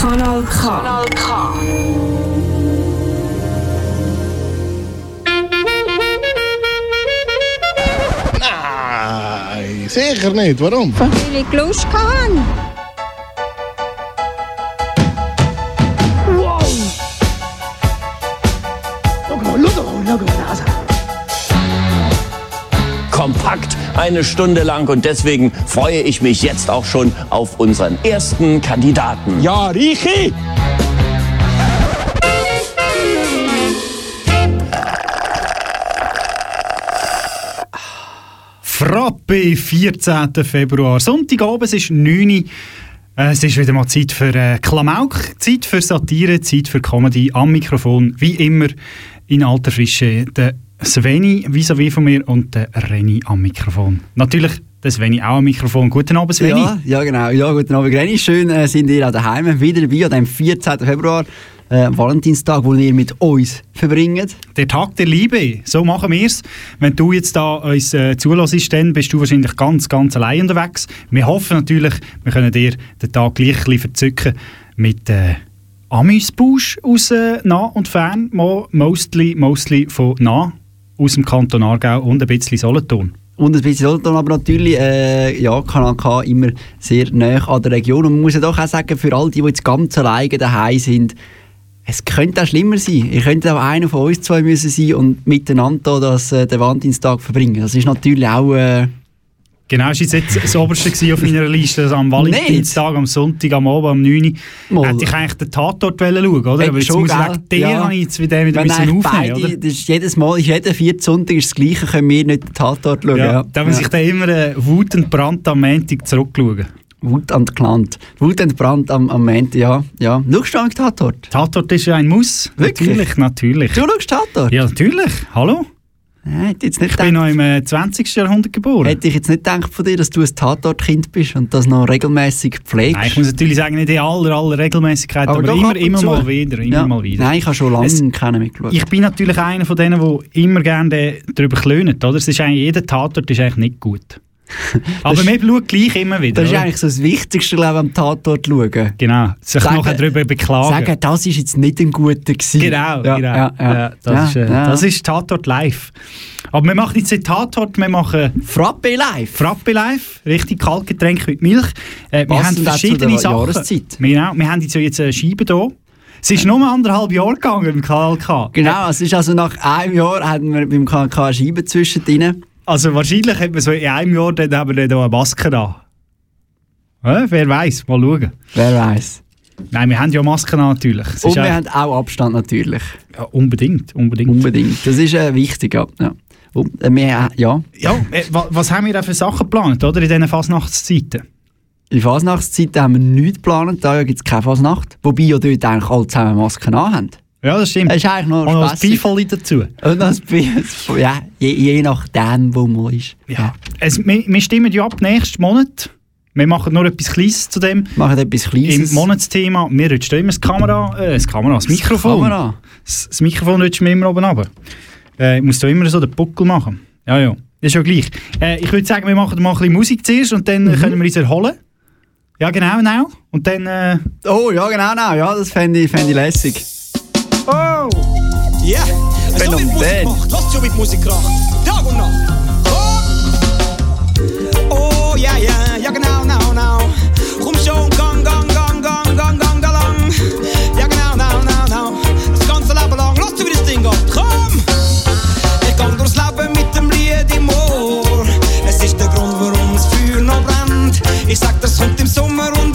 Kanal K. Kanal K. Nein, sicher nicht. Warum? Weil ich kompakt eine Stunde lang und deswegen freue ich mich jetzt auch schon auf unseren ersten Kandidaten. Ja, Richi! Frappe, 14. Februar. Sonntagabend, es ist 9 Uhr. Äh, Es ist wieder mal Zeit für äh, Klamauk, Zeit für Satire, Zeit für Comedy am Mikrofon. Wie immer in alter Frische der Sveni vis-à-vis von mir und der Reni am Mikrofon. Natürlich der Sveni auch am Mikrofon. Guten Abend, Sveni. Ja, ja, genau. Ja, guten Abend, Granny. Schön äh, sind ihr auch daheim wieder dabei an dem 14. Februar, äh, Valentinstag, wo ihr mit uns verbringt. Der Tag der Liebe, so machen wir es. Wenn du jetzt da uns äh, zulässt, dann bist du wahrscheinlich ganz, ganz allein unterwegs. Wir hoffen natürlich, wir können dir den Tag gleich ein bisschen verzücken mit äh, Amüsbusch aus äh, nah und fern, mo mostly, mostly von nah, aus dem Kanton Aargau und ein bisschen Solothurn. Und ein bisschen Solothurn, aber natürlich, äh, ja, Kanal K immer sehr nah an der Region. Und man muss ja doch auch sagen, für all die, die jetzt ganz alleine daheim sind, es könnte auch schlimmer sein. Ihr könnt auch einer von uns zwei müssen sein und miteinander da das, äh, den Valentinstag verbringen. Das ist natürlich auch... Äh, Genau, war jetzt das Oberste auf meiner Liste. Also am Valentinstag, am Sonntag, am Abend, am 9 Uhr. Mal. Hätte ich eigentlich den Tatort schauen oder? Äh, Aber jetzt schon, muss ich wegen der Ja. habe ich jetzt wieder wieder müssen eigentlich aufnehmen beide, oder? das ist jedes Mal, ist jeder vierte Sonntag ist das Gleiche, können wir nicht den Tatort schauen. Ja, da muss ich dann immer äh, wutend Brand am Montag zurückschauen. Wut und Klant. Wut und Brand am, am Ende, ja. ja. Schaust du eigentlich Tatort? Tatort ist ja ein Muss. Wirklich? Natürlich, natürlich. Du schaust Tatort? Ja, natürlich. Hallo? Nein, jetzt nicht Ich bin noch im äh, 20. Jahrhundert geboren. Hätte ich jetzt nicht gedacht von dir, dass du ein Tatortkind bist und das noch regelmäßig pflegst. Nein, ich muss natürlich sagen, nicht in aller, aller Regelmäßigkeit, aber, doch immer, immer mal wieder. Immer ja. mal wieder. Nein, ich habe schon lange Es- keinen mitgeschaut. Ich bin natürlich einer von denen, der immer gerne darüber klönt. Oder? Es ist eigentlich, jeder Tatort ist eigentlich nicht gut. Aber man schaut gleich immer wieder. das ist oder? eigentlich so das Wichtigste, glaube ich, am Tatort schauen. Genau, sich Sagen- nachher darüber beklagen. Sagen, das ist jetzt nicht ein guter gewesen. Genau, ja, genau. Ja, ja. Ja, das, Ja, ist, äh, das ist Tatort live. Aber wir machen jetzt nicht Tatort, wir machen Frappe live. Frappe live, richtig Kaltgetränk mit Milch. Äh, wir haben verschiedene Sachen. Jahreszeit. Genau, wir haben jetzt jetzt eine Scheibe hier. Es ist nur anderthalb Jahre gegangen im KLK. Genau, es ist also nach einem Jahr hatten wir beim KK eine Scheibe zwischendrin. Also wahrscheinlich hat man so in einem Jahr dann haben wir dann eine Maske an. Ja, wer weiß, mal schauen. Wer weiß. Nein, wir haben ja Masken an natürlich. Es Und wir auch- haben auch Abstand natürlich. ja, unbedingt, unbedingt. Unbedingt. Das ist äh, wichtig, ja. ja. Und, äh, wir, äh, ja. Ja, äh, wa- was haben wir da für Sachen geplant, oder, in diesen Fasnachtszeiten? In Fasnachtszeiten haben wir nichts geplant, da gibt es keine Fasnacht. Wobei ja dort eigentlich alle zusammen Masken anhaben. Ja, das stimmt. Das ist eigentlich noch Und noch ein spassig. Beifall dazu. Und das Beef, ja, je, je nachdem, wo man ist. Ja. Es, wir, wir stimmen ja ab nächsten Monat. Wir machen nur etwas Kleines zu dem. Machen etwas Kleines. Im Monatsthema, wir rutschen immer das Kamera, äh, das Kamera, das Mikrofon. Kamera. Das, das Mikrofon rutschen wir immer oben runter. Äh, ich muss da immer so den Buckel machen. Ja, ja. Das ist ja gleich. Äh, ich würde sagen, wir machen mal ein bisschen Musik zuerst und dann Mhm. können wir uns erholen. Ja, genau, genau. Und dann... Äh, Oh, ja, genau, genau. Ja, das fände ich, fänd ich lässig. Oh! Ja, so wird Phänomen. Musik gemacht. Lasst schon mit Musik kracht. Tag und Nacht. Oh, oh ja, ja, ja genau, genau, genau. Komm schon, gang, gang, gang, gang, gang, gang da lang. Ja genau, genau, genau, genau. Das ganze Leben lang. Lasst du wie das Ding geht. Komm! Ich gang durchs Leben mit dem Lied im Ohr. Es ist der Grund, warum das Feuer noch brennt. Ich sag, das kommt im Sommer und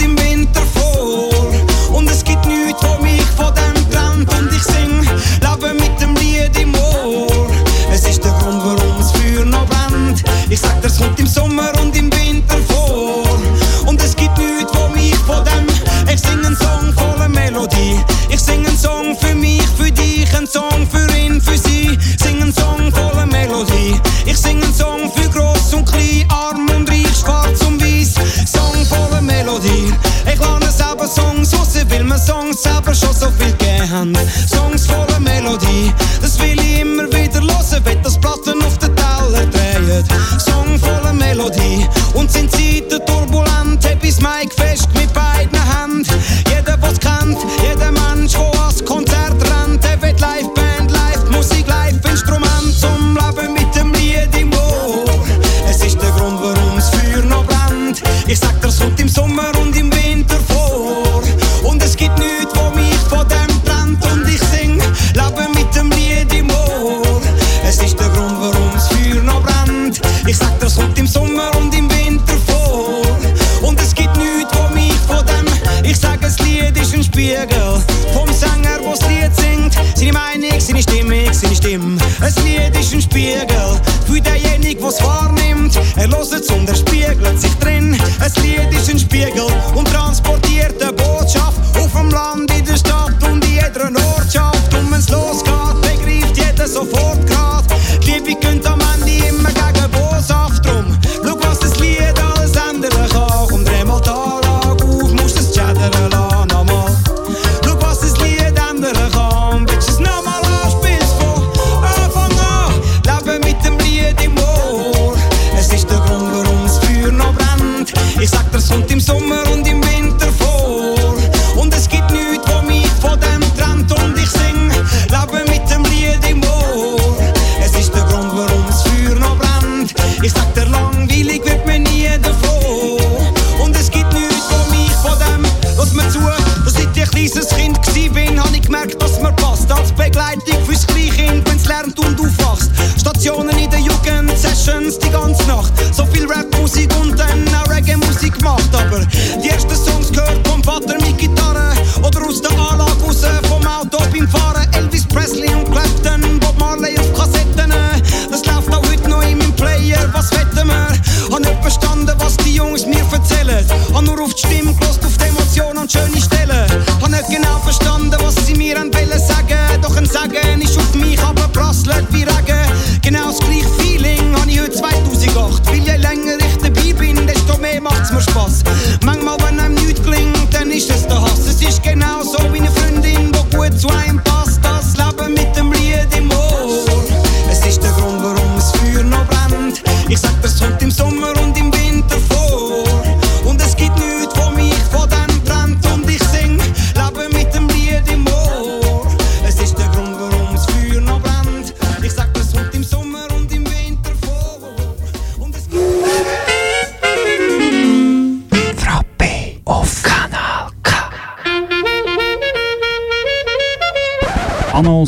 Vom Sänger, wo's Lied singt. Seine Meinung, seine Stimme, seine Stimme. Ein Lied ist ein Spiegel für denjenigen, es wahrnimmt. Er hört und er spiegelt sich drin. Ein Lied ist ein Spiegel und transportiert eine Botschaft auf dem Land, in der Stadt und in jeder Ortschaft. Und wenn es losgeht, begreift jeder sofort gerade. Die Liebe könnte am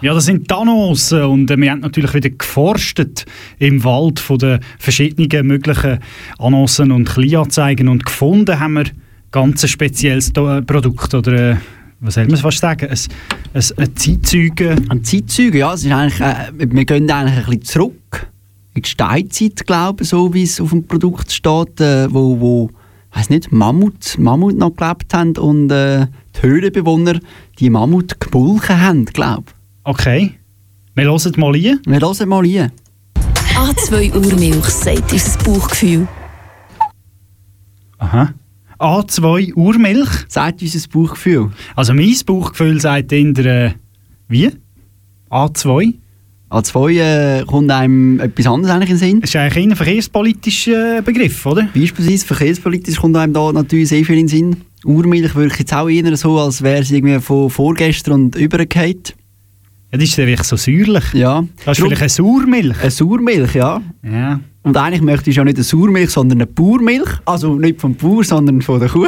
Ja, das sind die Annoncen und äh, wir haben natürlich wieder geforstet im Wald von den verschiedenen möglichen Annoncen und Kleinanzeigen und gefunden haben wir ganz ein spezielles Do- Produkt oder äh, was soll man fast sagen, ein, ein, ein Zeitzeugen. An Zeitzeugen, ja, es ist eigentlich, äh, wir gehen eigentlich ein bisschen zurück in die Steinzeit, glaube ich, so wie es auf dem Produkt steht, äh, wo, wo weiß nicht, Mammut, Mammut noch gelebt haben und äh, die Höhlenbewohner die Mammut gemulchen haben, glaube ich. Okay, wir hören mal rein. Wir hören mal rein. A2 Urmilch, sagt unser Bauchgefühl. Aha. A2 Urmilch. Sagt unser Bauchgefühl. Also mein Bauchgefühl sagt in der wie? A2? A2 äh, kommt einem etwas anderes eigentlich in den Sinn. Das ist eigentlich ein verkehrspolitischer Begriff, oder? Beispielsweise verkehrspolitisch kommt einem da natürlich sehr viel in den Sinn. Urmilch wirkt jetzt auch eher so, als wäre sie irgendwie von vorgestern und übergefallen. Ja, das ist einfach so säuerlich. Ja. Das ist Drum- vielleicht eine Sauermilch. Eine Sauermilch, ja. Ja. Und eigentlich möchte ich ja nicht eine Sauermilch, sondern eine Bauermilch. Also nicht vom Bauer, sondern von der Kuh.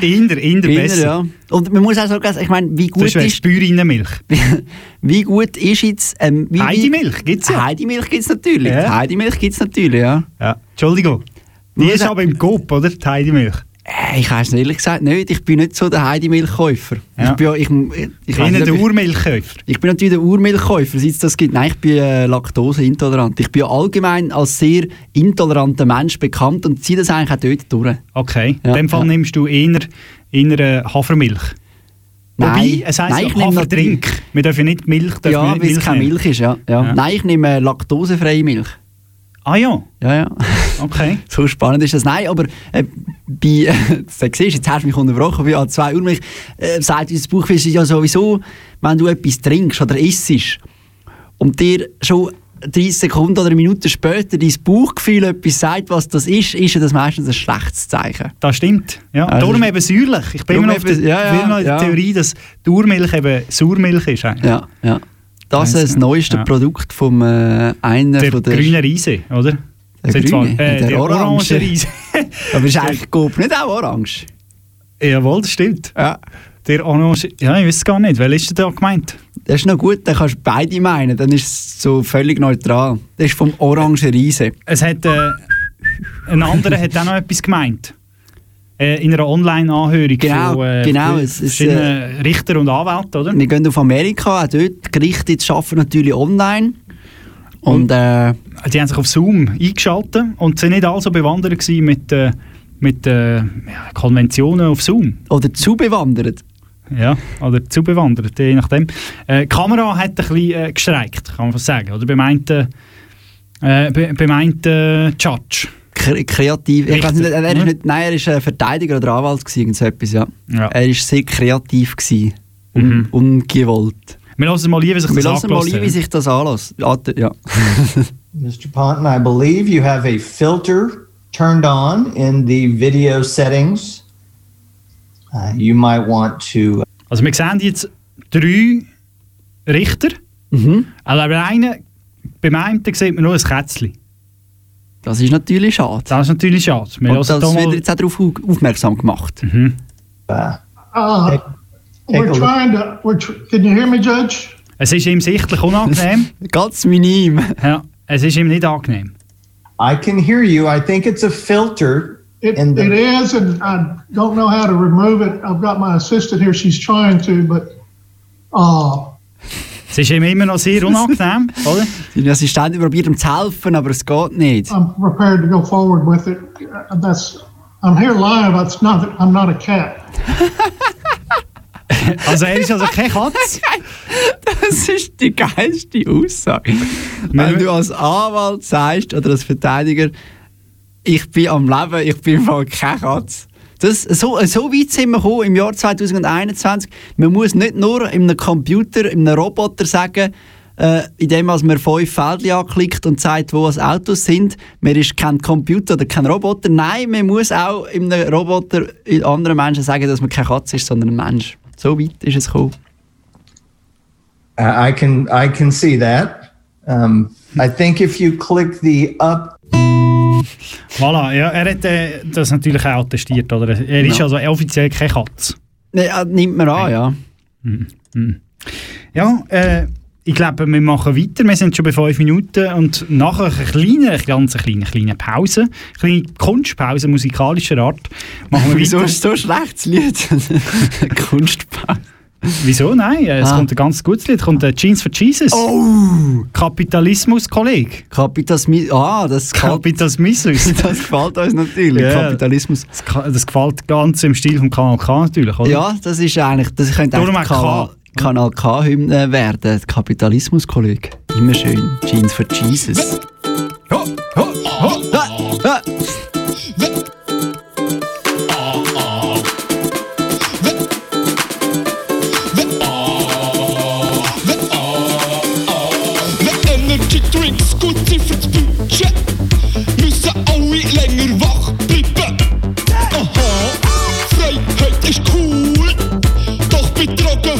In der, in der Innen, besser. ja. Und man muss auch sagen, ich meine, wie gut Das ist, Bäuerinnenmilch. wie gut ist jetzt... Ähm, wie, Heidimilch gibt's ja. Heidimilch gibt es natürlich. Ja. Heidimilch gibt es natürlich, ja. ja. Entschuldigung. Die ist er- aber im Coop, oder? Die Heidimilch. Äh, Ich weiß ehrlich gesagt nicht. Ich bin nicht so der Heidimilchkäufer. Ja. Ich bin, ja- ich, ich, ich, nicht, der Urmilchkäufer. Ich bin natürlich der Urmilchkäufer, seit es das gibt. Nein, ich bin äh, laktoseintolerant. Ich bin allgemein als sehr intoleranter Mensch bekannt und ziehe das eigentlich auch dort durch. Okay. Ja, In dem Fall ja. nimmst du eher, eher äh, Hafermilch. Wobei, Nein, es heisst nein, ich Haferdrink. Wir dürfen nicht Milch dürfen Ja, weil es keine. Milch ist, ja. ja. Nein, ich nehme laktosefreie Milch. Ah ja, Ja, ja. okay. so spannend ist das. Nein, aber äh, bei, äh, du siehst, jetzt hast du mich unterbrochen, bei A2 Urmilch äh, sagt unser Buchfisch ja sowieso, wenn du etwas trinkst oder isst und dir schon 30 Sekunden oder eine Minute später dein Bauchgefühl etwas sagt, was das ist, ist das meistens ein schlechtes Zeichen. Das stimmt. Ja. Also- Darum eben säuerlich. Ich bin immer noch auf der, ja, ja, ja. Theorie, dass die Urmilch eben Sauermilch ist. eigentlich. Ja, ja. Das ist das neueste ja. Produkt vom äh, einer Der von der grüne Riese, oder? Der Sind zwar- grüne, äh, der, der orange. Riese. Aber ist eigentlich Coop nicht auch orange? Jawohl, das stimmt. Ja. Der orange, ja, ich weiß es gar nicht. Welcher ist denn da gemeint? Das ist noch gut, dann kannst du beide meinen, dann ist es so völlig neutral. Das ist vom orange Riese. Es hat, äh, ein anderer hat auch noch etwas gemeint. Äh, in einer Online-Anhörung Genau, von äh, genau, es ist, verschiedenen Richter und Anwälten, oder? Wir gehen auf Amerika, auch dort, die Gerichte jetzt arbeiten natürlich online. Und äh, Die haben sich auf Zoom eingeschaltet und sind nicht alle so bewandert mit, äh, mit äh, Konventionen auf Zoom. oder zu bewandert. Ja, oder zu bewandert, je nachdem. Äh, die Kamera hat ein bisschen äh, gestreikt, kann man fast sagen. Oder beim einen, äh, be, beim einen äh, Judge. Kre kreativ. Ich weiß nicht, er ist nicht, nein, er ist ein Verteidiger oder Anwalt gewesen, so etwas, ja. Ja. Er ist sehr kreativ gewesen. Un Mhm. Ungewollt. Wir lassen mal lieber, wie sich Wir das mal, ein, wie sich das anlässt. Ja. Mr. Ponton, I believe you have a filter turned on in the video settings. Uh, you might want to Also wir sehen jetzt drei Richter. Mhm. Also bei einem, beim einen sieht man nur ein Kätzchen. Das ist natürlich schade. Das ist natürlich schade. Wir Und das da wird jetzt auch darauf au- aufmerksam gemacht. Mhm. uh, we're trying to, we're tr can you hear me, Judge? Es ist ihm sichtlich unangenehm. Ganz minim. ja, es ist ihm nicht angenehm. I can hear you. I think it's a filter It, in the it is, and I don't know how to remove it. I've got my assistant here. She's trying to, but uh, Es ist ihm immer noch sehr unangenehm, oder? Seine Assistentin probiert ihm zu helfen, aber es geht nicht. I'm prepared to go forward with it. That's I'm here live. It's not I'm not a cat. Also er ist also keine Katze. Das ist die geilste Aussage. Wenn du als Anwalt sagst oder als Verteidiger, ich bin am Leben, ich bin im Fall keine Katze. Das, so, so weit sind wir gekommen im Jahr 2021. Man muss nicht nur in einem Computer, in einem Roboter sagen, äh, indem man fünf Feldchen anklickt und sagt, wo die Autos sind. Man ist kein Computer oder kein Roboter. Nein, man muss auch in einem Roboter in anderen Menschen sagen, dass man keine Katze ist, sondern ein Mensch. So weit ist es gekommen. I I can I can see that. Um, I think if you click the up Voilà, ja, er hat äh, das natürlich auch attestiert, oder? Er ist Ja. also offiziell keine Katze. Nee, äh, nimmt man an, ja. Ja, äh, ich glaube, wir machen weiter. Wir sind schon bei fünf Minuten und nach einer kleinen, eine ganz kleine, kleine Pause, eine kleine Kunstpause musikalischer Art, machen wir Wieso ist so ein schlechtes Lied? Kunstpause. Wieso? Nein, es Ah. kommt ein ganz gutes Lied. kommt äh, Jeans for Jesus. Oh! Kapitalismus, Kollege. Kapitalismus. Ah, das gefällt, Kapitalismus. das gefällt uns natürlich. Ja. Kapitalismus. Das, das gefällt ganz im Stil vom Kanal K natürlich, oder? Ja, das ist eigentlich. Das könnte Darum eigentlich auch Kanal, Kanal K-Hymne werden. Kapitalismus, Kollege. Immer schön. Jeans for Jesus. Ho, ho, ho. Ah, ah. Bei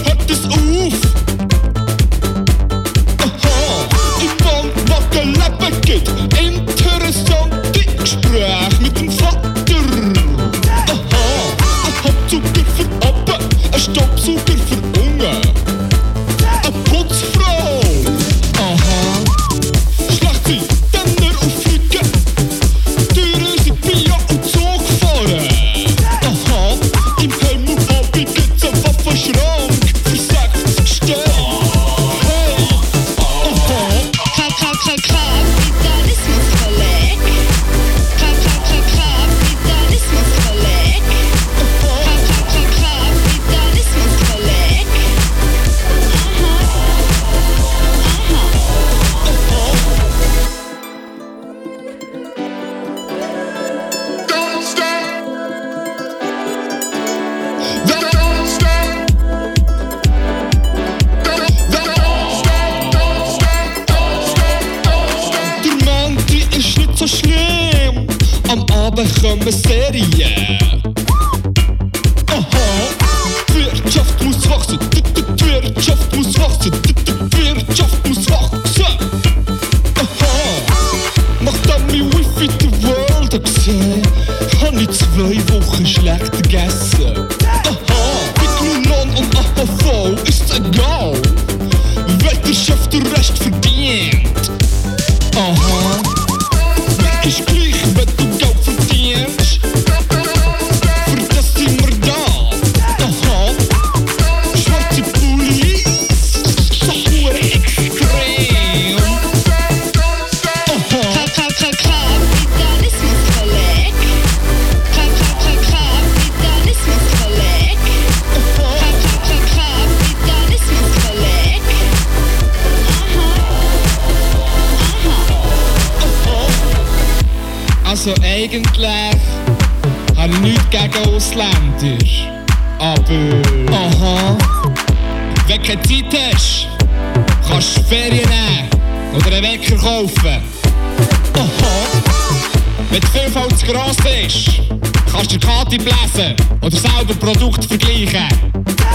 oder selber Produkte vergleichen.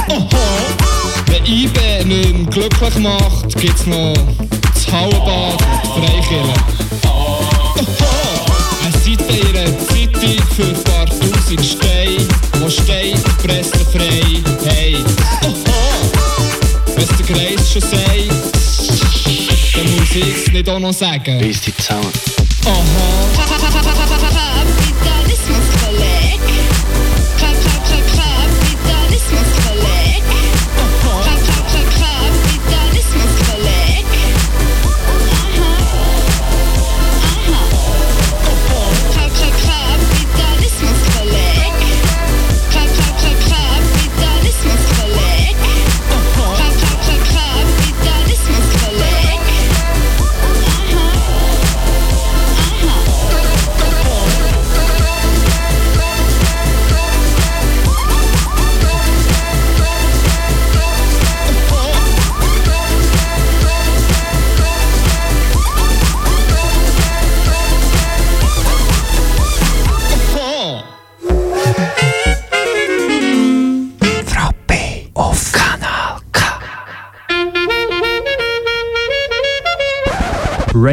Aha. Wenn IBE nicht glücklich macht, gibt's noch das Hallenbad und die Freikirche. Eine Seite in einer Zeitung für ein paar tausend Steine, wo steht, pressefrei, hey. Wenn's der Kreis schon sagt, dann muss ich's nicht auch noch sagen. Bis die zusammen. Aha.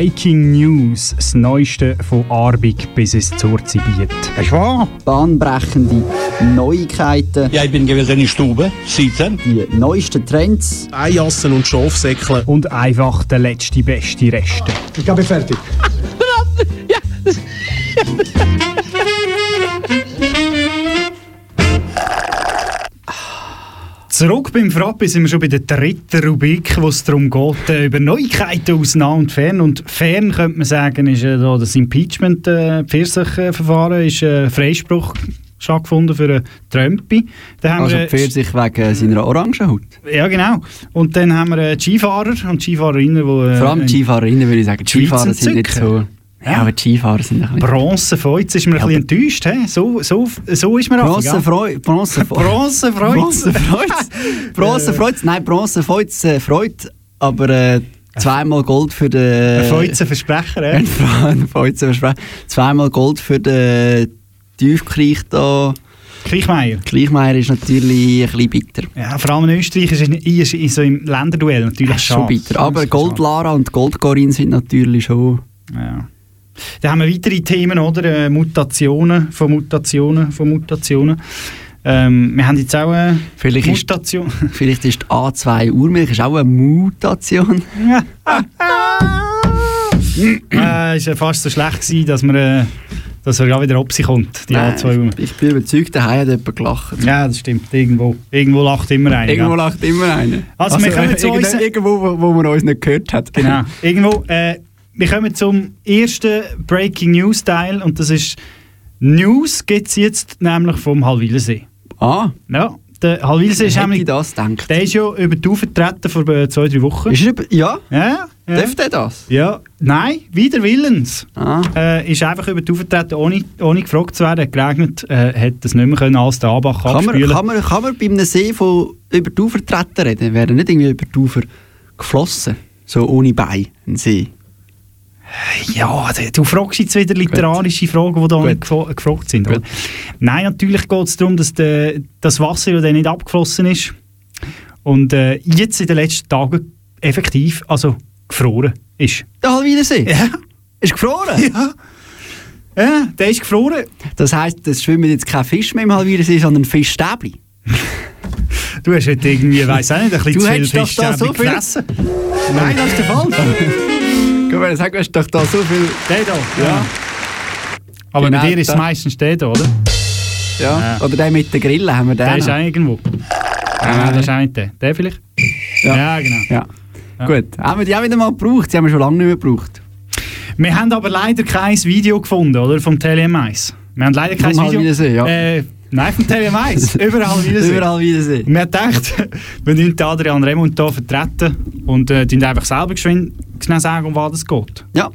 Breaking News, das Neueste von Arbig bis es zur Zibiet. Ist wahr. Bahnbrechende Neuigkeiten. Ja, ich bin gewesen in der Stube, sitzen. Die neuesten Trends. Eijassen und Schafsäckle. Und einfach der letzte, beste Reste. Ich glaube, fertig. Zurück beim Frappe sind wir schon bei der dritten Rubrik, wo es darum geht, äh, über Neuigkeiten aus nah und fern. Und fern könnte man sagen, ist äh, da das Impeachment, äh, ist äh, Freispruch stattgefunden für einen Trumpi. Dann haben Also wir, äh, Pfirsich wegen seiner Orangenhaut. Ja, genau. Und dann haben wir äh, Skifahrer und Skifahrerinnen, die... Äh, Vor allem Skifahrerinnen würde ich sagen. Die Skifahrer sind nicht so... Ja, aber die Skifahrer sind ein bisschen... Bronze Freud, ist mir Ja, ein bisschen enttäuscht. He? So, so, so ist man Bronze einfach, Freud. Bronze Bronze Freud. Bronze Freud. Bronze Freud. Nein, Bronze Freud. Äh. Aber äh, zweimal Gold für den. Ein ja. Ein Freuzenversprecher. Zweimal Gold für den Tiefkrieg da. Kriechmeier. Kriechmeier ist natürlich ein bisschen bitter. Ja, vor allem in Österreich ist es in, so im Länderduell natürlich Schon bitter. Aber Gold Lara und Gold Corinne sind natürlich schon. Ja. Dann haben wir weitere Themen, oder? Äh, Mutationen von Mutationen von Mutationen. Ähm, wir haben jetzt auch eine Vielleicht ist- Mutation. Vielleicht ist die A2 Urmilch ist auch eine Mutation. äh, ist ja fast so schlecht gewesen, dass man, äh, dass gerade wieder ob sie kommt, die Nein, A2 ich, ich bin überzeugt, daheim hat jemand gelacht. Ja, das stimmt. Irgendwo, irgendwo lacht immer einer. Irgendwo gell? lacht immer einer. Also, wir kommen zu irgendwo, irgendwo, wo, wo man uns nicht gehört hat. Genau. Irgendwo, äh, wir kommen zum ersten Breaking News Teil und das ist News gibt es jetzt nämlich vom Halwilersee. Ah. Ja, der Halwilersee ist nämlich... ich das gedacht? Der ist ja über die Ufer vertreten vor äh, zwei, drei Wochen. Ist er ja? Ja. ja. Darf der das? Ja, nein, wider Willens. Ah. Äh, ist einfach über die Ufer vertreten, ohne, ohne gefragt zu werden. Hat geregnet, äh, hat das nicht mehr können als der Abach Kann man, kann, man, kann man bei einem See von über die Ufer treten reden? Wäre nicht irgendwie über die Ufer geflossen? So ohne Bein, ein See. Ja, du- du fragst jetzt wieder literarische Fragen, die da Gut. gefragt sind. Oder? Nein, natürlich geht es darum, dass de, das Wasser ja nicht abgeflossen ist und äh, jetzt in den letzten Tagen effektiv also gefroren ist. Der Halwilersee? Ja. Ist gefroren? Ja. Ja, der ist gefroren. Das heisst, es schwimmen jetzt keine Fische mehr im Halwilersee, sondern Fischstäbli. Du hast heute irgendwie, weiss auch nicht, ein bisschen Du zu viel Fischstäbchen so viel-. Nein, das ist der Fall. Guck mal, sag, du hast doch da so viel... Der da, ja. Aber Genau, bei dir ist es meistens der da, oder? Ja. Oder der mit den Grillen haben wir den Der ist auch irgendwo. Ja, das ist auch nicht der. Der vielleicht? Ja, genau. Ja. Gut, haben wir die auch wieder mal gebraucht? Sie haben wir schon lange nicht mehr gebraucht. Wir haben aber leider kein Video gefunden, oder? Vom TLM1. Wir haben leider kein Video. Halwilersee, ja. Äh, nein, vom TLM1. Überall Wiedersehen. Überall Wiedersehen. Wir haben gedacht, wir nehmen Adrian Remund hier vertreten und äh, tun einfach selber geschwind sagen, um was es geht. Ja.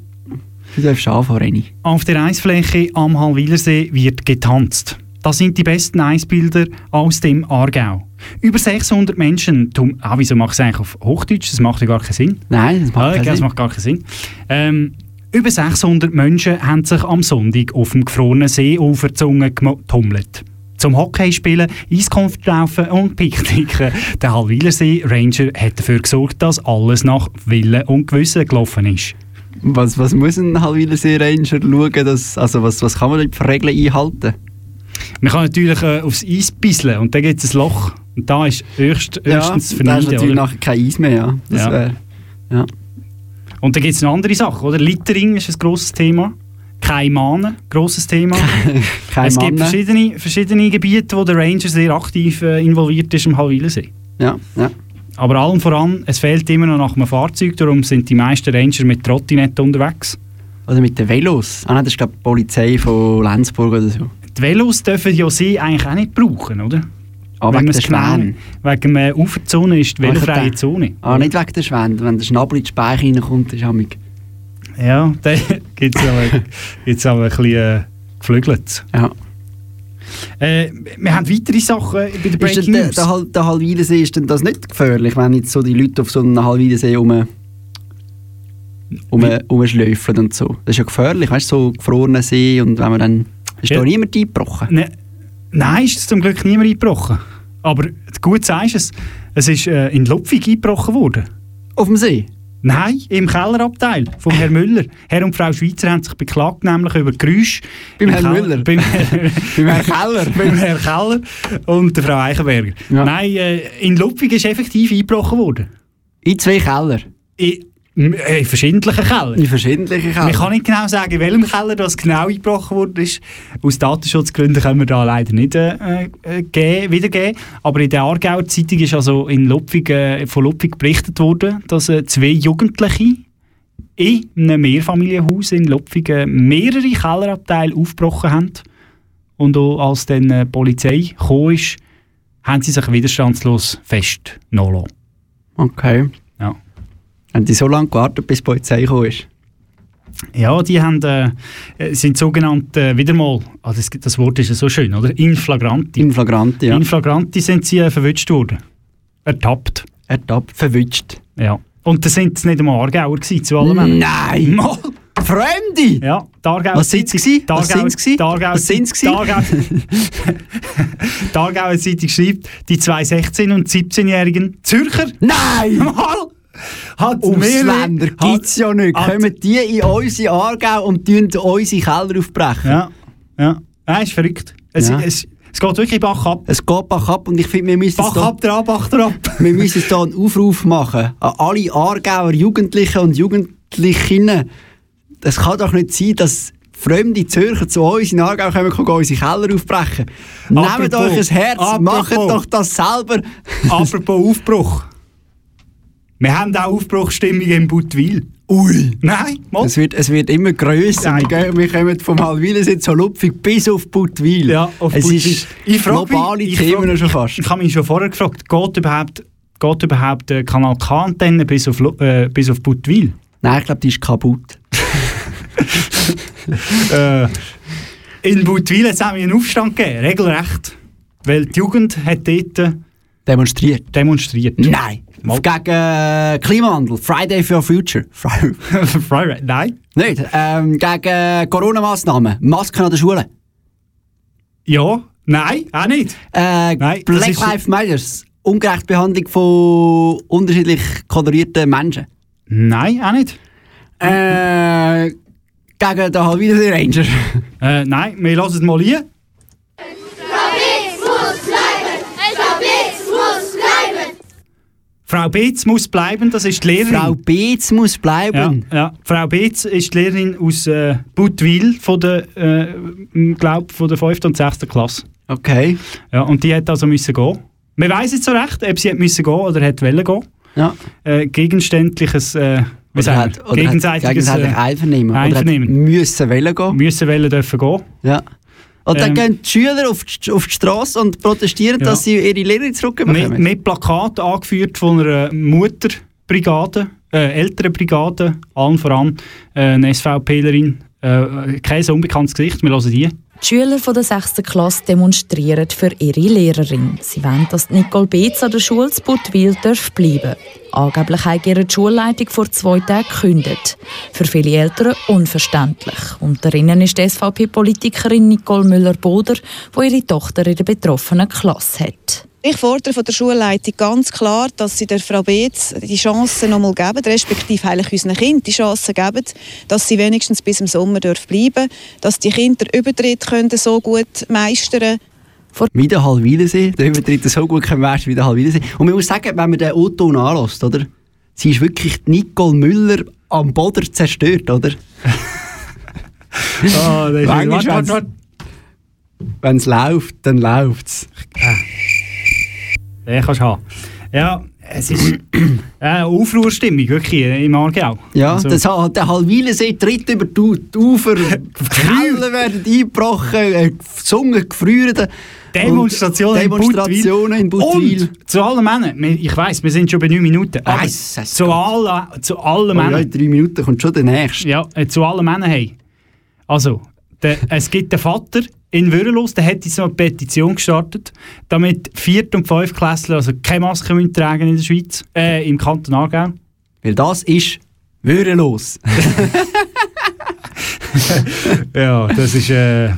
Du darfst anfangen, Reni. Auf der Eisfläche am Hallwilersee wird getanzt. Das sind die besten Eisbilder aus dem Aargau. Über 600 Menschen, tum, ah, wieso mache ich es eigentlich auf Hochdeutsch? Das macht ja gar keinen Sinn. Nein, das macht Ah, keinen das macht gar keinen Sinn. Ähm, über 600 Menschen haben sich am Sonntag auf dem gefrorenen Seeufer getummelt. Zum Hockeyspielen, Eiskunft laufen und Picknicken. Der Hallwilersee Ranger hat dafür gesorgt, dass alles nach Willen und Gewissen gelaufen ist. Was, was muss ein Halwilersee Ranger schauen? Dass, also was, was kann man für Regeln einhalten? Man kann natürlich äh, aufs Eis bisseln und dann gibt es ein Loch. Und da ist höchst, höchstens ja, da ist natürlich oder? nachher kein Eis mehr. Ja. Das Ja. wär- ja. Und dann gibt es noch andere Sachen, oder? Littering ist ein grosses Thema. Kaimanen, grosses Thema. Keine es gibt verschiedene, verschiedene Gebiete, wo der Ranger sehr aktiv äh, involviert ist im Hallwilersee. Ja, ja. Aber allem voran, es fehlt immer noch nach einem Fahrzeug, darum sind die meisten Ranger mit Trottinette unterwegs. Oder mit den Velos. Ah, nein, das ist glaube die Polizei von Lenzburg oder so. Die Velos dürfen ja sie eigentlich auch nicht brauchen, oder? Ah, Wenn wegen der es genau Schwäne. Wegen der Uferzone ist die Ah, velofreie dachte- Zone. Ah, nicht wegen der Schwände. Wenn der Schnabel in die Speiche reinkommt, ist amig. Ja, da gibt es aber, gibt's aber ein bisschen äh, geflügelt. Ja. Äh, wir haben weitere Sachen bei der Ist Breaking der, News. der, Hal- der Halwilersee, ist denn das nicht gefährlich, wenn jetzt so die Leute auf so einem Halwilersee um, um, umschläufeln und so? Das ist ja gefährlich, weißt du, so gefrorener See und wenn man dann... Ist Ja. da niemand eingebrochen? Ne, nein, ist es zum Glück niemand eingebrochen. Aber gut sagst du es, es ist äh, in Lupfig eingebrochen worden. Auf dem See? Nein, im Kellerabteil von Herrn Müller. Herr und Frau Schweizer haben sich beklagt, nämlich über Geräusche. Beim im Herrn Müller? Beim, Beim Herrn Keller? beim Herrn Keller und der Frau Eichenberger. Nein, äh, in Lupfig ist effektiv eingebrochen worden. In zwei Keller? In, in verschiedenen Keller. In verschiedenen Keller? Man kann nicht genau sagen, in welchem Keller das genau eingebrochen wurde. Aus Datenschutzgründen können wir da leider nicht äh, äh, geben, wiedergeben. Aber in der Aargauer Zeitung ist also in Lupfig, äh, von Lupfig berichtet worden, dass äh, zwei Jugendliche in einem Mehrfamilienhaus in Lupfig äh, mehrere Kellerabteile aufgebrochen haben. Und auch als dann äh, die Polizei gekommen ist, haben sie sich widerstandslos festgenommen. Okay. Haben die so lange gewartet, bis die Polizei gekommen ist? Ja, die haben, äh, sind sogenannte, äh, wieder mal, ah, das, das Wort ist ja so schön, oder? Inflagranti. Inflagranti, ja. Inflagranti sind sie äh, verwünscht worden. Ertappt. Ertappt, verwünscht. Ja. Und das sind es nicht einmal Aargauer gewesen, zu allem. Nein! Mal. Fremde! Ja, die Aargauer Was sind sie gewesen? Was sind sie Aargauer Was sind sie Die Aargauer Zeitung schreibt, die zwei 16- und 17-jährigen Zürcher Nein! Mal hat Ausländer gibt es ja nicht. hat- Kommen die in unsere Aargau und tun unsere Keller aufbrechen? Ja, ja. Ja, ist verrückt. Es, Ja. es, es geht wirklich Bach ab. Es geht Bach ab und ich finde, wir müssen Bach da, ab, der ab, Bach ab. wir müssen da einen Aufruf machen an alle Aargauer Jugendlichen und Jugendlichinnen. Es kann doch nicht sein, dass fremde Zürcher zu uns in Aargau kommen und unsere Keller aufbrechen. Nehmt Apropos- euch ein Herz, apropos- macht doch das selber. Apropos Aufbruch. Wir haben auch Aufbruchsstimmung in Buttwil. Ui! Nein, mal. Es wird, es wird immer grösser. Nein. Wir, kommen vom Halwilen so lupfig bis auf Buttwil. Ja, auf es Buttwil. ist Ich globale mich- ich Themen frag- schon fast. Ich habe mich schon vorher gefragt, geht überhaupt, geht überhaupt äh, Kanal K-Antenne bis auf, äh, bis auf Buttwil? Nein, ich glaube, die ist kaputt. äh, in Buttwil hat es einen Aufstand gegeben, regelrecht. Weil die Jugend hat dort äh, Demonstriert. demonstriert. Nein. Mal. Gegen äh, Klimawandel. Friday for Future. Fri- Friday, Nein. Nicht. Ähm, gegen Corona-Massnahmen. Masken an den Schulen. Ja, nein, auch nicht. Äh, Nein, Black Lives Matters. Ungerechte Behandlung von unterschiedlich kolorierten Menschen. Nein, auch nicht. Äh, gegen den Halbwiedersee Ranger. Äh, nein, wir lassen es mal hier. Frau Beetz muss bleiben, das ist die Lehrerin. Frau Beetz muss ja, bleiben. ja. Frau Beetz ist die Lehrerin aus äh, Buttwil von der, äh, glaub, von der 5. und 6. Klasse. Okay. Ja, und die hat also müssen gehen. Man weiß nicht so recht, ob sie hat müssen gehen oder hat wollen gehen. Ja. Äh, gegenständliches, äh, Oder hat, oder gegenseitiges hat gegenseitig äh, Einvernehmen. Einvernehmen. Oder müssen wollen gehen. müssen wollen dürfen gehen. Ja. Und dann Ähm, gehen die Schüler auf die, auf die Straße und protestieren, Ja. dass sie ihre Lehrerin Mit, zurückbekommen. mit Plakaten angeführt von einer Mutterbrigade äh, Elternbrigade, allen voran äh, eine SVPlerin, äh, kein so unbekanntes Gesicht, wir hören die. Die Schüler der 6. Klasse demonstrieren für ihre Lehrerin. Sie wollen, dass Nicole Beetz an der Schule zu Buttwil darf bleiben Angeblich hat ihre Schulleitung vor zwei Tagen gekündigt. Für viele Eltern unverständlich. Unter ihnen ist die SVP-Politikerin Nicole Müller-Boder, die ihre Tochter in der betroffenen Klasse hat. Ich fordere von der Schulleitung ganz klar, dass sie der Frau Beetz die Chance noch mal geben, respektive eigentlich unseren Kindern die Chance geben, dass sie wenigstens bis im Sommer dürfen bleiben dass die Kinder den Übertritt können so gut meistern Wie der Halwilensee, der Übertritt so gut kann wie der Halwilensee. Und man muss sagen, wenn man den Otto anlässt, oder? Sie ist wirklich die Nicole Müller am Boden zerstört, oder? Ah, das ist- Manchmal, warte, warte, wenn's- warte. Wenn es läuft, dann läuft es. Den kannst du haben. Ja, es ist äh, Aufruhrstimmung, wirklich, im Aargau. Ja, Also- das, hat- der Halwilensee tritt über die die Ufer, Keller werden eingebrochen, äh, gesungen, gefriert. Demonstrationen, Demonstrationen in Buttwil. Und zu allen Männern, ich weiss, wir sind schon bei 9 Minuten, aber Weiss zu, alle, zu allen Oh ja, Männern. in drei Minuten kommt schon der nächste. Ja, äh, zu allen Männern hey. Also, der, es gibt einen Vater in Würelos, der hat so eine Petition gestartet, damit Viert- und Fünftklässler also keine Maske müssen tragen in der Schweiz, äh, im Kanton Aargau. Weil das ist würdelos. ja, das ist, äh,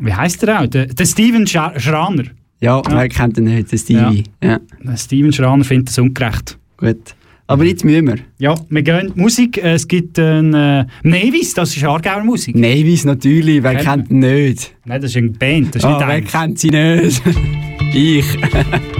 wie heisst der auch? Der, der Steven Schraner. Ja, wer kennt den nicht, der Stevie. Ja. Der Steven Schraner findet das ungerecht. Gut. Aber jetzt müssen wir. Ja, wir gehen Musik. Äh, Es gibt ein äh, Nevis, das ist Aargauer Musik. Nevis natürlich, wer Kennt ihn nicht? Nein, das ist eine Band, das ist Ah, nicht wer kennt sie nicht? ich.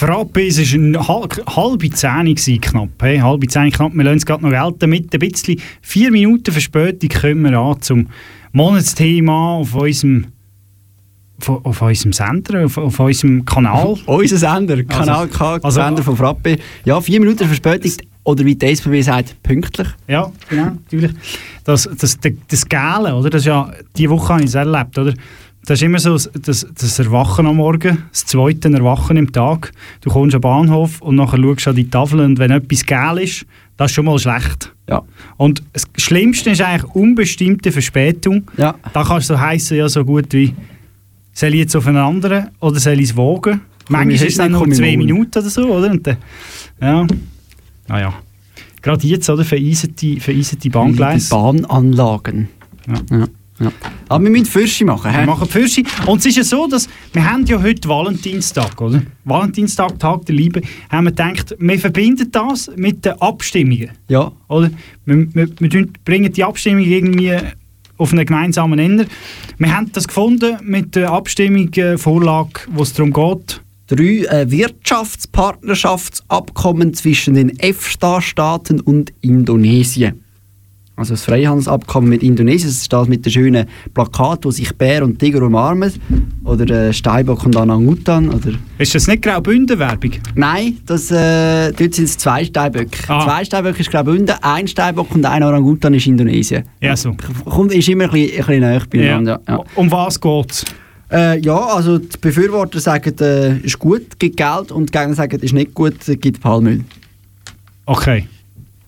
Frappe, es war eine hal- halbe gewesen, knapp. Hey, halbe Zehn knapp. Wir lassen es gerade noch gelten. Mit ein bisschen vier Minuten Verspätung kommen wir an zum Monatsthema auf unserem, auf, auf unserem Sender, auf, auf unserem Kanal. Unser Sender, Kanal K, also- Sender von Frappe. Ja, vier Minuten Verspätung. Oder wie die SBB sagt, pünktlich. Ja, genau, natürlich. Das, das, das, das Gälen, oder? Das ja, die Woche habe ich es erlebt, oder? Das ist immer so das, das Erwachen am Morgen, das zweite Erwachen im Tag. Du kommst am Bahnhof und nachher schaust du an die Tafel und wenn etwas gel ist, das ist schon mal schlecht. Ja. Und das Schlimmste ist eigentlich unbestimmte Verspätung. Ja. Da kann es so heißen, ja so gut wie, soll ich jetzt auf einen anderen oder soll ich es wagen? Manchmal ist es dann nur zwei. Minuten oder so, oder? Und dann, ja, naja. Gerade jetzt, oder? Vereiste, vereiste Bahngleise. Die Bahnanlagen. Ja. Ja. Ja. Aber wir müssen Fürsche machen. Wir machen Fürsche. Und es ist ja so, dass wir haben ja heute Valentinstag, oder? Valentinstag, Tag der Liebe, haben wir gedacht, wir verbinden das mit den Abstimmungen. Ja. Oder? Wir, wir, wir bringen die Abstimmung irgendwie auf einen gemeinsamen Nenner. Wir haben das gefunden mit der Abstimmungsvorlage, wo es darum geht, Drei äh, Wirtschaftspartnerschaftsabkommen zwischen den EFTA-Staaten und Indonesien. Also das Freihandelsabkommen mit Indonesien, das ist das mit dem schönen Plakat, wo sich Bär und Tiger umarmen. Oder äh, Steinbock und Orangutan. Oder Ist das nicht Graubünden-Werbung? Nein, das, äh, dort sind es zwei Steinböcke. Zwei Steinböcke ist Graubünden, ein Steinbock und ein Orangutan ist Indonesien. Ja, so. Kommt, ist immer ein bisschen, ein bisschen näher beieinander. Ja. Ja. Um was geht es? Äh, ja, also die Befürworter sagen, äh, ist gut, gibt Geld und die Gegner sagen, ist nicht gut, äh, gibt Palmöl. Okay.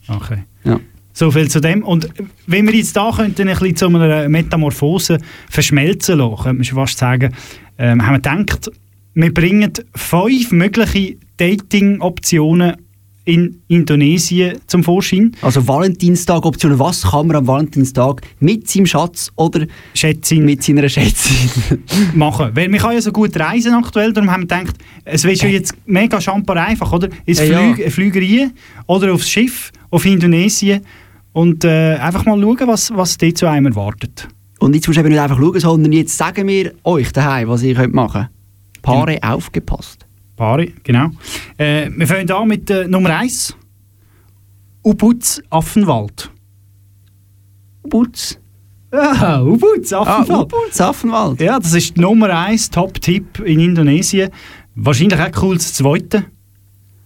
Okay. Ja. So viel zu dem. Und wenn wir jetzt da könnten, ein bisschen zu einer Metamorphose verschmelzen lassen, könnte man schon fast sagen, ähm, haben wir gedacht, wir bringen fünf mögliche Dating-Optionen in Indonesien zum Vorschein. Also Valentinstag-Optionen, was kann man am Valentinstag mit seinem Schatz oder Schätzin mit seiner Schätzin machen. Weil wir können ja so gut reisen aktuell, darum haben wir gedacht, es wäre schon jetzt mega schamper einfach, oder? Ins Ja, ja. Flüg, eine Flügerei oder aufs Schiff auf Indonesien und äh, einfach mal schauen, was, was dort zu einem erwartet. Und jetzt musst du eben nicht einfach schauen, sondern jetzt sagen wir euch daheim, was ihr könnt machen könnt. Paare aufgepasst. Paare, genau. Äh, wir fangen an mit äh, Nummer 1. Ubutz Affenwald. Ubutz? Ja, Ubutz Affenwald. Ah, Ubutz Affenwald. Ja, das ist die Nummer 1 Top-Tipp in Indonesien. Wahrscheinlich auch cool das zweite.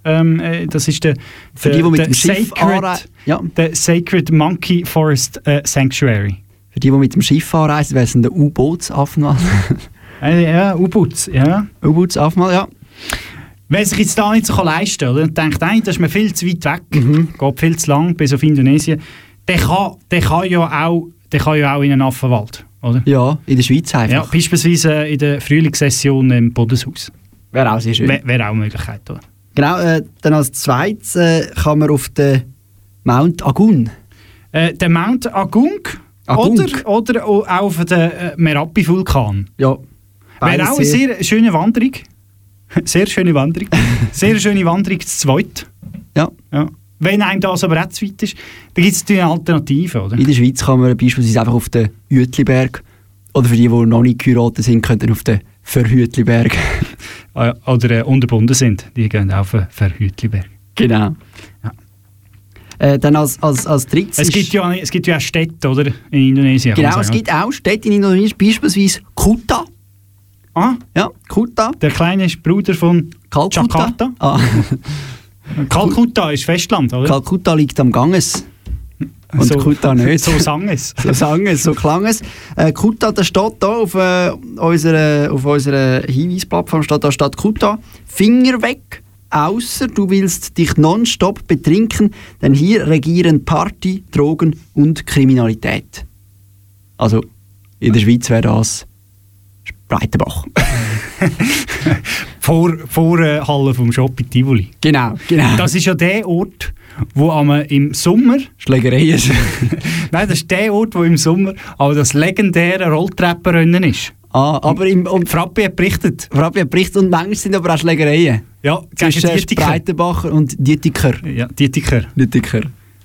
Ähm, äh, das ist der, Für der, die, die der Sacred, ja. der Sacred Monkey Forest äh, Sanctuary. Für die, die mit dem Schiff anreisen, wäre es ein U-Boots-Affenwald. Äh, ja, Ubutz, ja. Ubutz Affenwald, ja. Wer sich jetzt da nicht so leisten kann, oder, und denkt, nein, das ist mir viel zu weit weg, Mhm. geht viel zu lang bis auf Indonesien, der kann, der kann, ja, auch, der kann ja auch in einen Affenwald, oder? Ja, in der Schweiz einfach. Ja, beispielsweise in der Frühlingssession im Bodenshaus. Wäre auch sehr schön. Wäre wär auch eine Möglichkeit, oder? Genau, äh, dann als zweites äh, kann man auf den Mount Agun. Äh, der Mount Agung, Agung. Oder, oder auch auf den äh, Merapi-Vulkan. Ja. Wäre auch eine sehr schöne Wanderung. Sehr schöne Wanderung. sehr schöne Wanderung zu zweit. Ja. ja. Wenn einem das aber auch zu weit ist, dann gibt es natürlich Alternativen, oder? In der Schweiz kann man beispielsweise einfach auf den Jütliberg oder für die, die noch nicht geheiratet sind, könnten auf den Verhütliberg. Ah, Oder äh, unterbunden sind, die gehen auf den Verhütliberg. Genau. Äh, dann als, als, als drittes Es ist- gibt, ja, es gibt ja auch Städte, oder? In Indonesien. Genau, es gibt auch Städte in Indonesien, beispielsweise Kuta. Ah? Ja, Kuta. Der kleine Bruder von Kalkutta. Jakarta. Ah. Kalkutta ist Festland, oder? Kalkutta liegt am Ganges. Und So- Kuta nicht. so sang es. so sang es, so klang es. Äh, Kuta, das steht da auf, äh, unserer, auf unserer Hinweisplattform, steht da steht Kuta. Finger weg, außer du willst dich nonstop betrinken, denn hier regieren Party, Drogen und Kriminalität. Also, in der Schweiz wäre das Breitenbach. Vor, vor äh, Halle vom Shop in Tivoli. Genau, genau. Das ist ja der Ort, wo am, im Sommer... Schlägereien. Nein, das ist der Ort, wo im Sommer aber das legendäre Rolltreppenrennen ist. Ah, aber im... Und Frappi hat berichtet. Frappi hat berichtet und manchmal sind aber auch Schlägereien. Ja, Zwischen Dietiker. Breitenbacher und Dietiker. Ja, Dietiker. Dietiker.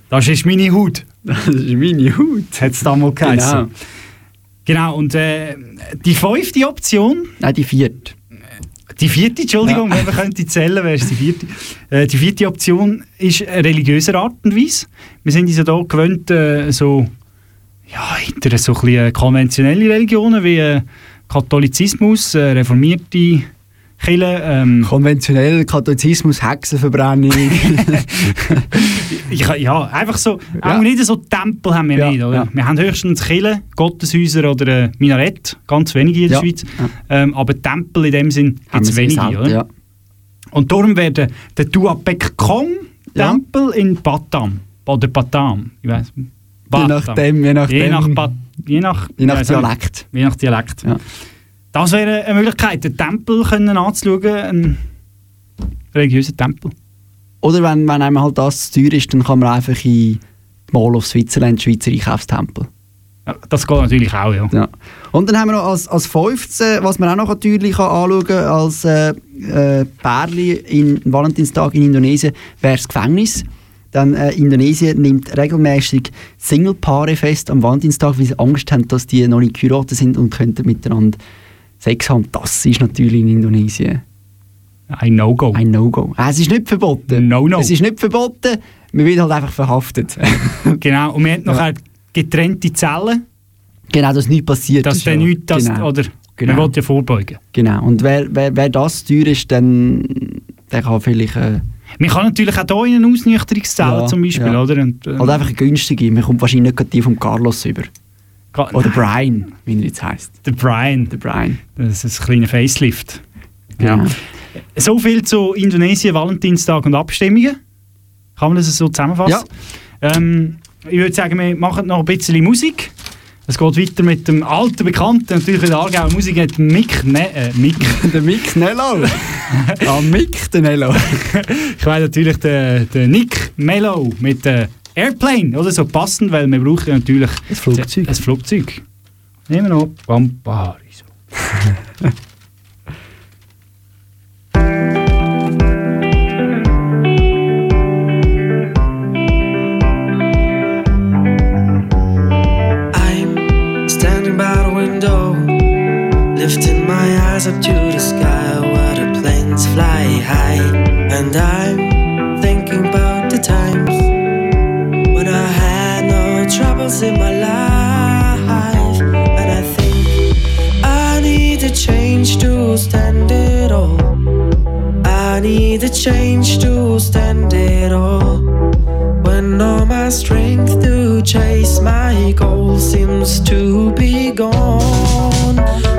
Das ist meine Haut. Das ist meine Haut. Hat es damals geheißen. Genau. Genau, und äh, die fünfte Option... Nein, die vierte. Die vierte, Entschuldigung, wenn man könnte zählen, wäre es die vierte. Äh, die vierte Option ist religiöser Art und Weise. Wir sind uns ja hier gewöhnt, äh, so, ja, hinter so ein bisschen konventionelle Religionen wie äh, Katholizismus, äh, reformierte Kirche. Ähm, Konventionell Katholizismus, Hexenverbrennung. ich, ja, einfach so, Ja. auch nicht so Tempel haben wir Ja, nicht, oder? ja. Wir haben höchstens Kirchen, Gotteshäuser oder äh, Minarett, ganz wenige in der Schweiz. Ähm, aber Tempel in dem Sinn gibt es wenige, selten, oder? ja. Und darum werden der Tuapek Kong. Tempel in Batam oder Batam, ich weiß. Je nachdem, je nachdem. Je nach, Bat- je nach, Je nach. Dialekt. Je nach Dialekt. Das wäre eine Möglichkeit, den Tempel können anzuschauen, einen religiösen Tempel. Oder wenn, wenn einem halt das zu teuer ist, dann kann man einfach in Mall of Switzerland, Schweizer Einkaufstempel. Ja, das geht natürlich auch, ja. Ja. Und dann haben wir noch als, als 15, was man auch noch natürlich kann anschauen kann, als äh, äh, Pärli in Valentinstag in Indonesien, wäre das Gefängnis. Dann äh, Indonesien nimmt regelmäßig Singlepaare fest am Valentinstag, weil sie Angst haben, dass die noch nicht geheiratet sind und könnten miteinander Sex haben. Das ist natürlich in Indonesien Ein No-Go. ein No-Go. Es ist nicht verboten. No, no. Es ist nicht verboten, man wird halt einfach verhaftet. Genau, und wir haben noch getrennte Zellen, genau, dass nichts passiert. dass dann nichts, das, genau. oder Genau. man will ja vorbeugen. Genau. Und wer, wer, wer das teuer ist, dann der kann vielleicht äh, Man kann natürlich auch hier in eine Ausnüchterungszelle Ja, zum Beispiel, ja. oder? Und, äh, halt einfach eine günstige. Man kommt wahrscheinlich nicht die vom Carlos über. Ga- Oder Brian, wie er jetzt heisst. Der Brian. Der Brian. Das ist ein kleiner Facelift. Genau. Ja. So viel zu Indonesien, Valentinstag und Abstimmungen. Kann man das so zusammenfassen? Ähm, ich würde sagen, wir machen noch ein bisschen Musik. Es geht weiter mit dem alten Bekannten, natürlich in der Aargauer Musik, hat Mick, ne, äh, Mick. der Mick Nello. ah, Mick der Nello. ich meine natürlich den, den Nick Mello mit der Airplane, oder so passend, weil wir brauchen natürlich Ein Flugzeug. ein Flugzeug. Nehmen wir noch Pampari. So. I'm standing by the window, lifting my eyes up to the sky where the planes fly high. And I'm thinking about the times troubles in my life. And I think I need a change to stand it all. I need a change to stand it all. When all my strength to chase my goal seems to be gone.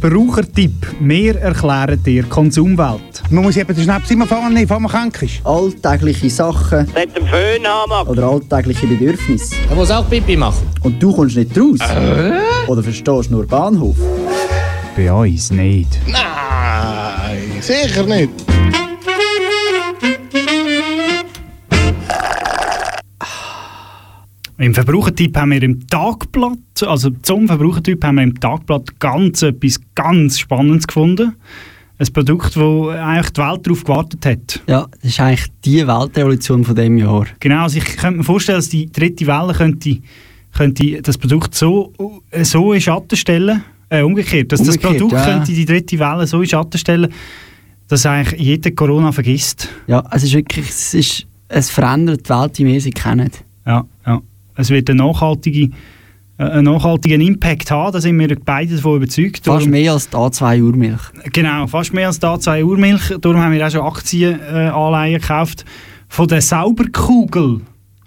Verbrauchertipp. Wir erklären dir Konsumwelt. Man muss eben den Schnaps immer nehmen, bevor man krank ist. Alltägliche Sachen Mit dem Föhn haben oder alltägliche Bedürfnisse. Er muss auch Pipi machen. Und du kommst nicht raus? Oder verstehst nur Bahnhof? Bei uns nicht. Nein, sicher nicht. Im Verbrauchertipp haben wir im Tagblatt, also zum Verbrauchertipp haben wir im Tagblatt ganz etwas ganz Spannendes gefunden. Ein Produkt, wo eigentlich die Welt darauf gewartet hat. Ja, das ist eigentlich die Weltrevolution von dem Jahr. Genau, also ich könnte mir vorstellen, dass die dritte Welle könnte, könnte das Produkt so, so in Schatten stellen, äh, umgekehrt, dass Umgekehrt, das Produkt ja. könnte die dritte Welle so in Schatten stellen, dass eigentlich jeder Corona vergisst. Ja, es ist wirklich, es, ist, es verändert die Welt, wie wir sie kennen. Ja, ja. Es wird einen nachhaltigen, äh, einen nachhaltigen Impact haben, da sind wir beide davon überzeugt. Fast Darum- mehr als die A2 Urmilch. Genau, fast mehr als da zwei Urmilch. Darum haben wir auch schon Aktienanleihen äh, gekauft. Von der Sauberkugel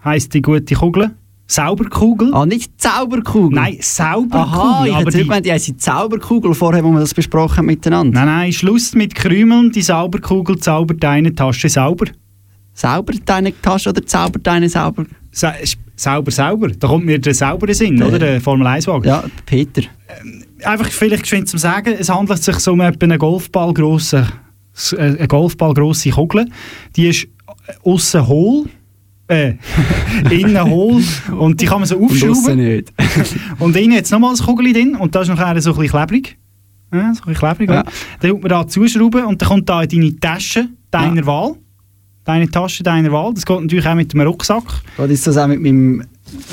heisst die gute Kugel. Sauberkugel? Ah, nicht Zauberkugel? Nein, Sauberkugel. Aha, ich aber die, gemeint, die heisst Zauberkugel vorher, wo wir das besprochen haben miteinander. nein, nein, Schluss mit Krümeln. Die Sauberkugel zaubert deine Tasche sauber. Sauber deine Tasche oder zauber deine sauber? Sa sauber, sauber. Da kommt mir der saubere Sinn, Der- oder? Der Formel 1-Wagen. Ja, Peter. Einfach vielleicht geschwind zum Sagen, es handelt sich so um einen Golfball grossen, äh, eine Golfball grosse Kugel. Die ist außen hohl, äh, innen hohl und die kann man so Und aufschrauben. nicht. Und innen jetzt nochmal ein Kugel drin und da ist noch so ein bisschen klebrig. Ja, so ein bisschen klebrig. Ja. Ja. Dann tut man da zuschrauben und dann kommt da in deine Tasche deiner Wahl. Deine Tasche deiner Wahl. Das geht natürlich auch mit dem Rucksack. Geht ist das auch mit meinem,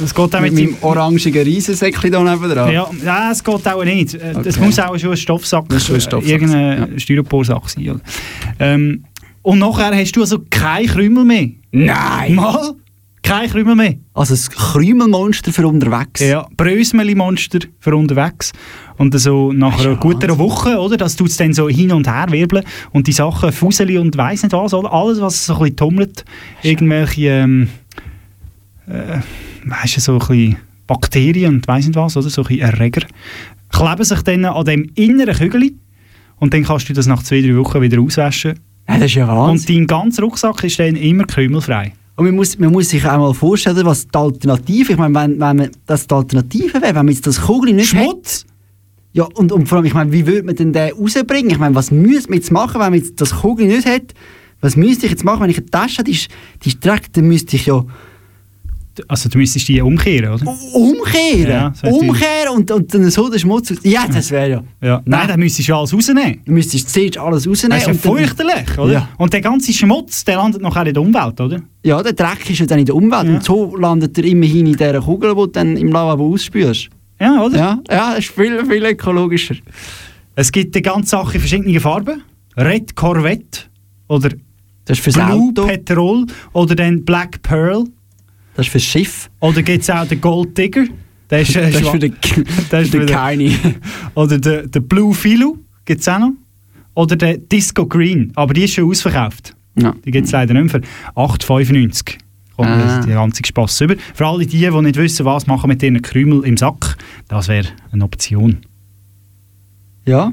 Das geht auch mit mit, meinem orangigen Riesensäckchen da neben dran? Ja, ja, es geht auch nicht. Äh, Okay. muss auch schon ein Stoffsack, schon ein Stoffsack, irgendein Styroporsack sein. Ähm, und nachher hast du also keine Krümel mehr. Nein! Mal? Keine Krümel mehr. Also ein Krümelmonster für unterwegs. Ja, Brösmeli-Monster für unterwegs. Und so nach einer guten Woche, oder? Das tut es dann so hin und her wirbeln. Und die Sachen, Fuseli und weiss nicht was, oder? Alles, was so ein bisschen tummelt. Irgendwelche, ähm, äh, weisst du, so ein bisschen Bakterien und weiss nicht was, oder? So ein bisschen Erreger. Kleben sich dann an dem inneren Kügel. Und dann kannst du das nach zwei, drei Wochen wieder auswaschen. Ja, das ist ja Wahnsinn. Und dein ganzer Rucksack ist dann immer krümelfrei. Und man muss, man muss sich auch mal vorstellen, was die Alternative, ich meine, wenn, wenn man das die Alternative wäre, wenn man jetzt das Kugel nicht Schmutz? Hat, ja, und, und vor allem, ich meine, wie würde man denn den rausbringen? Ich meine, was müsste man jetzt machen, wenn man jetzt das Kugel nicht hat? Was müsste ich jetzt machen, wenn ich eine Tasche habe, die ist, die ist dreckig, dann müsste ich ja Also du müsstest die umkehren, oder? umkehren. Ja, umkehren und, und dann so den Schmutz. Ja, das wäre ja. Ja. Nein, dann müsstest du alles rausnehmen. Du müsstest zuerst alles rausnehmen. Das ist ja fürchterlich, oder? Ja. Und der ganze Schmutz, der landet nachher in der Umwelt, oder? Ja, der Dreck ist ja dann in der Umwelt und so landet er immerhin in dieser Kugel, die du dann im Lavabo ausspülst. Ja, oder? Ja, ja, das ist viel, viel ökologischer. Es gibt die ganze Sache in verschiedenen Farben. Red Corvette oder Das ist fürs Blue Auto. Petrol oder dann Black Pearl. Das ist fürs Schiff. Oder gibt es auch den Gold Digger. Der ist, äh, Das ist für den, der ist für den für den- Keine. Oder der, der Blue Philo gibt es auch noch. Oder der Disco Green. Aber die ist schon ausverkauft. Ja. Die gibt es leider nicht mehr für 8,95. Kommt Ah. die ganze Spass über. Für alle die, die nicht wissen, was machen mit ihren Krümel im Sack, das wäre eine Option. Ja.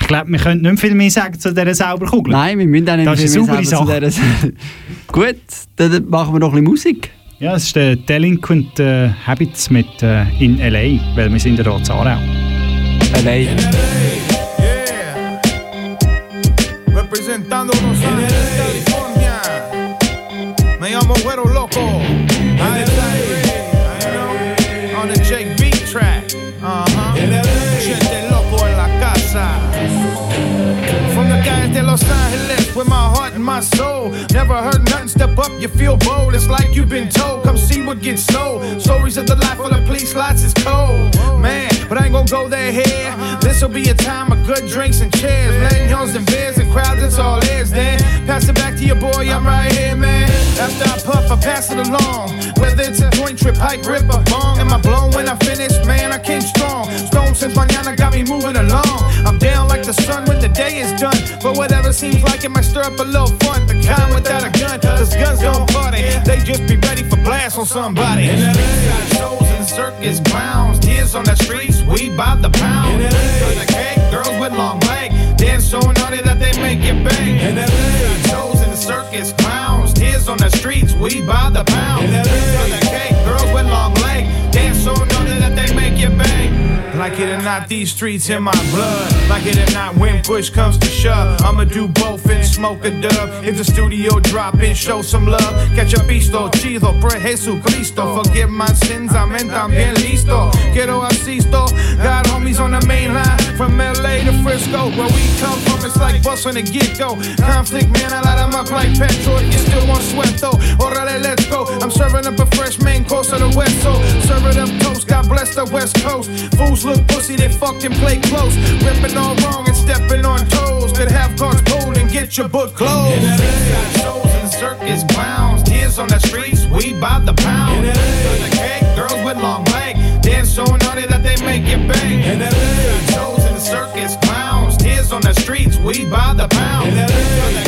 Ich glaube, wir können nicht viel mehr sagen zu dieser Sauberkugel. Nein, wir müssen auch nicht Das viel mehr Sache. zu dieser- Gut, dann machen wir noch ein bisschen Musik. Ja, es ist der Delinquent äh, Habits mit äh, in L.A., weil wir sind ja hier in Aarau. L.A. Representando Los Ángeles, California. Me llamo Güero Loco. I know, on the Jake Beat track. Uh-huh. Gente loco en la casa. From the guys de Los Angeles with my heart and my soul. Never heard nothing step up, you feel bold. It's like you've been told. Come see what gets sold. Stories of the life of the police lots is cold. Man, but I ain't gonna go there here. This'll be a time of good drinks and chairs. Lanyards and beers and crowds, it's all is then. Pass it back to your boy, I'm right here, man. After I puff, I pass it along. Whether it's a joint trip, pipe, rip, or bong. Am I blown when I finish? Man, I came strong. Stone since mañana got me moving along. I'm down like the sun when the day is done. But whatever seems like it might stir up a little fun. The kind without a gun, cause guns don't party. They just be ready for blast on somebody. Got shows in circus clowns, tears on the streets, we by the pound. For the cake, girls with long legs, dance so naughty that they make it bang. Got shows in the circus clowns, tears on the streets, we by the pound. For the cake, girls with long legs, dance so naughty that they make it bang. Like it or not, these streets in my blood. Like it or not, when push comes to shove, I'ma do both and smoke a dub. If the studio drop in, show some love. Catch a pisto, oh, chido, por Jesucristo. Forgive my sins, amen, también listo. Quiero asisto. Got homies on the main line from LA to Frisco. Where we come from, it's like bus on the get go. Conflict, man, I light 'em up like petrol. You still want sweat though. Orale, let's go. I'm serving up a fresh main course of the West, so serving up toast. God bless the West Coast. Fools look pussy, they fucking play close. Ripping all wrong and stepping on toes. Could have cards pulled and get your book closed. Got shows and circus clowns. Tears on the streets, we by the pound. For the cake, girls with long legs. Dance so naughty that they make it bang. Got shows and circus clowns. Tears on the streets, we by the pound. For the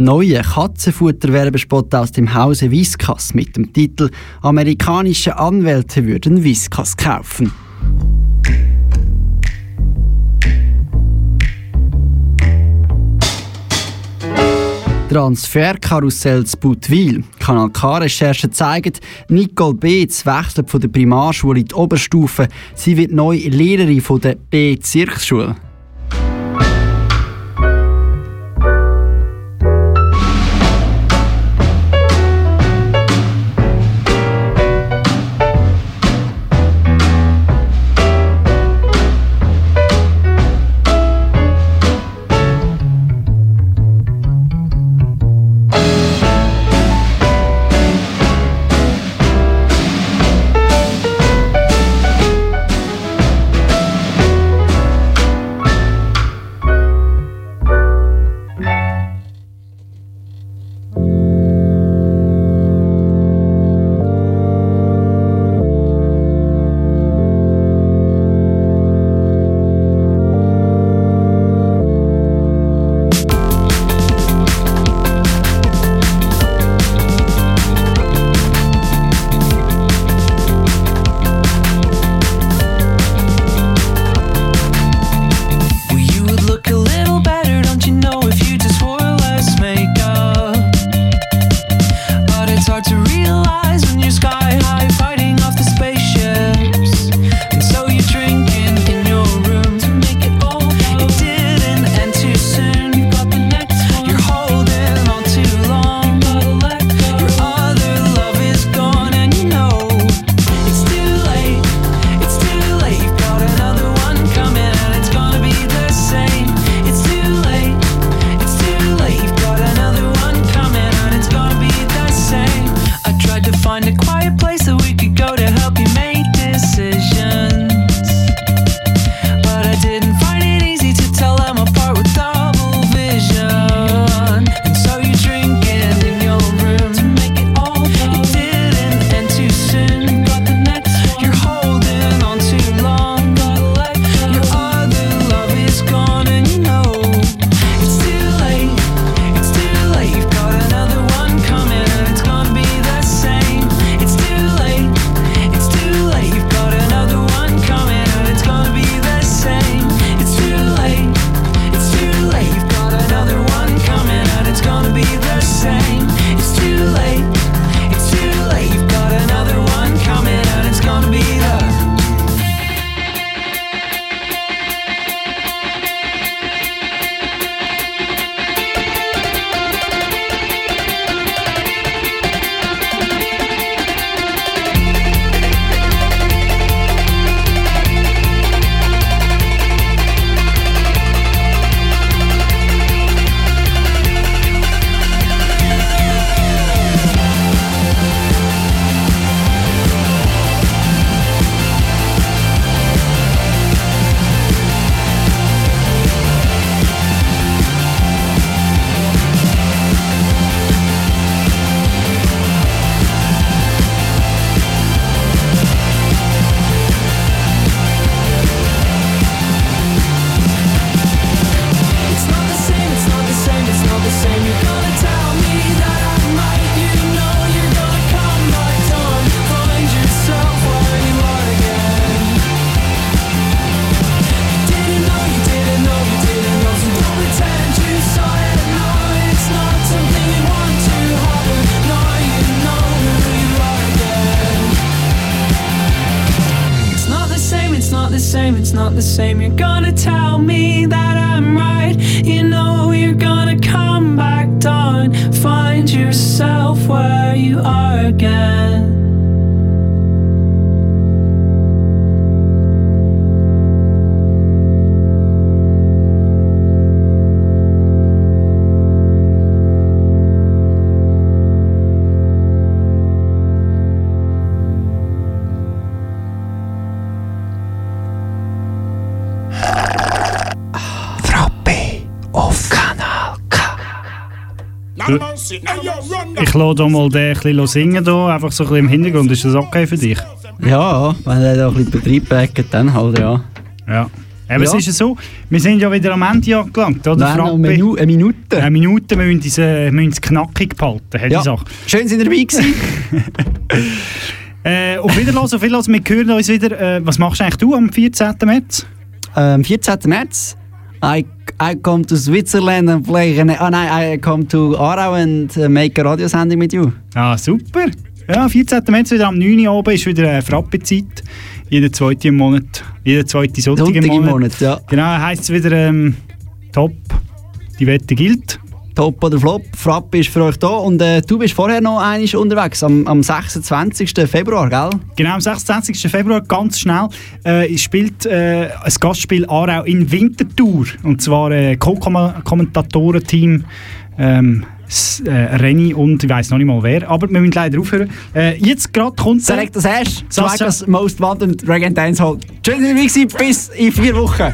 Neue Katzenfutterwerbespot aus dem Hause Whiskas mit dem Titel Amerikanische Anwälte würden Whiskas kaufen. Transferkarussell zu Budwil. Kanal K-Recherchen zeigen, Nicole Beetz wechselt von der Primarschule in die Oberstufe. Sie wird neu Lehrerin von der B-Zirksschule. Again. Ich lasse hier mal den ein bisschen singen, hier, einfach so ein bisschen im Hintergrund. Ist das okay für dich? Ja, wenn er da ein bisschen Betrieb backt, dann halt, ja. Ja. Es Ja. ist ja so, wir sind ja wieder am Ende angelangt, oder? Nein, Frappe? eine Minu- eine Minute. Eine Minute, wir müssen es, äh, wir müssen es knackig behalten, hat Ja. die Sache. Schön, sind ihr dabei gewesen. Äh, auf Wiedersehen, auf Wiedersehen, wir hören uns wieder. Äh, was machst eigentlich du am 14. März? Am 14. März. I, I come to Switzerland and play. an- Ah nein, I come to Aarau and uh, make a Radiosendung mit you. Ah, super. Ja, 14. März wieder am 9. Uhr oben ist wieder eine Frappe-Zeit. Jeden zweiten Monat. Jeden zweiten Sonntag, Sonntag im Monat. Monat, ja. Genau, heisst es wieder ähm, top. Die Wette gilt. Top oder Flop, Frapp ist für euch da. Und äh, du bist vorher noch einig unterwegs, am, am 26. Februar, gell? Genau, am 26. Februar, ganz schnell, äh, spielt äh, ein Gastspiel Aarau in Winterthur. Und zwar äh, Co-Kommentatoren-Team ähm, äh, Renny und ich weiß noch nicht mal wer. Aber wir müssen leider aufhören. Äh, jetzt gerade kommt... der- Select das Ash, Sascha- Swagger's Most Wanted Drag Dancehall. Schön, dass ihr bis in vier Wochen.